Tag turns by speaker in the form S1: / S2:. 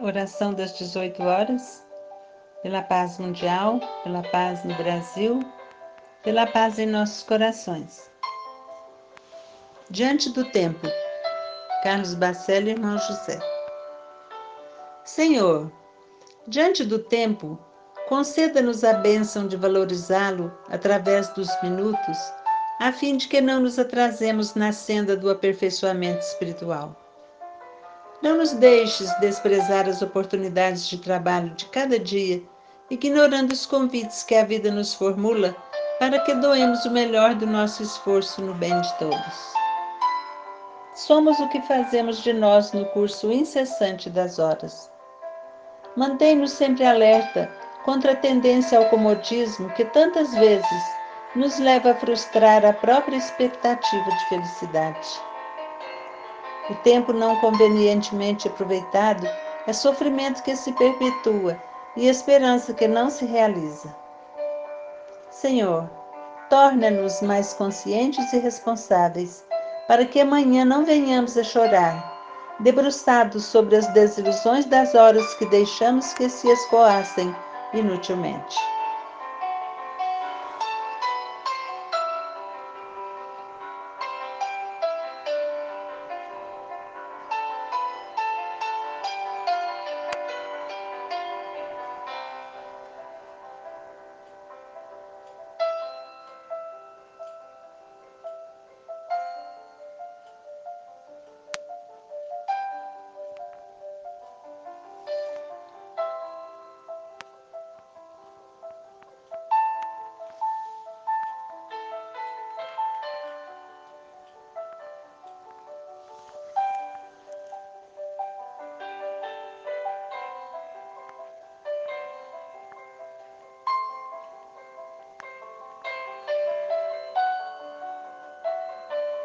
S1: Oração das 18 horas, pela paz mundial, pela paz no Brasil, pela paz em nossos corações. Diante do tempo, Carlos Bacelli, irmão José. Senhor, diante do tempo, conceda-nos a bênção de valorizá-lo através dos minutos, a fim de que não nos atrasemos na senda do aperfeiçoamento espiritual. Não nos deixes desprezar as oportunidades de trabalho de cada dia, ignorando os convites que a vida nos formula para que doemos o melhor do nosso esforço no bem de todos. Somos o que fazemos de nós no curso incessante das horas. Mantém-nos sempre alerta contra a tendência ao comodismo que tantas vezes nos leva a frustrar a própria expectativa de felicidade. O tempo não convenientemente aproveitado é sofrimento que se perpetua e esperança que não se realiza. Senhor, torna-nos mais conscientes e responsáveis, para que amanhã não venhamos a chorar, debruçados sobre as desilusões das horas que deixamos que se escoassem inutilmente.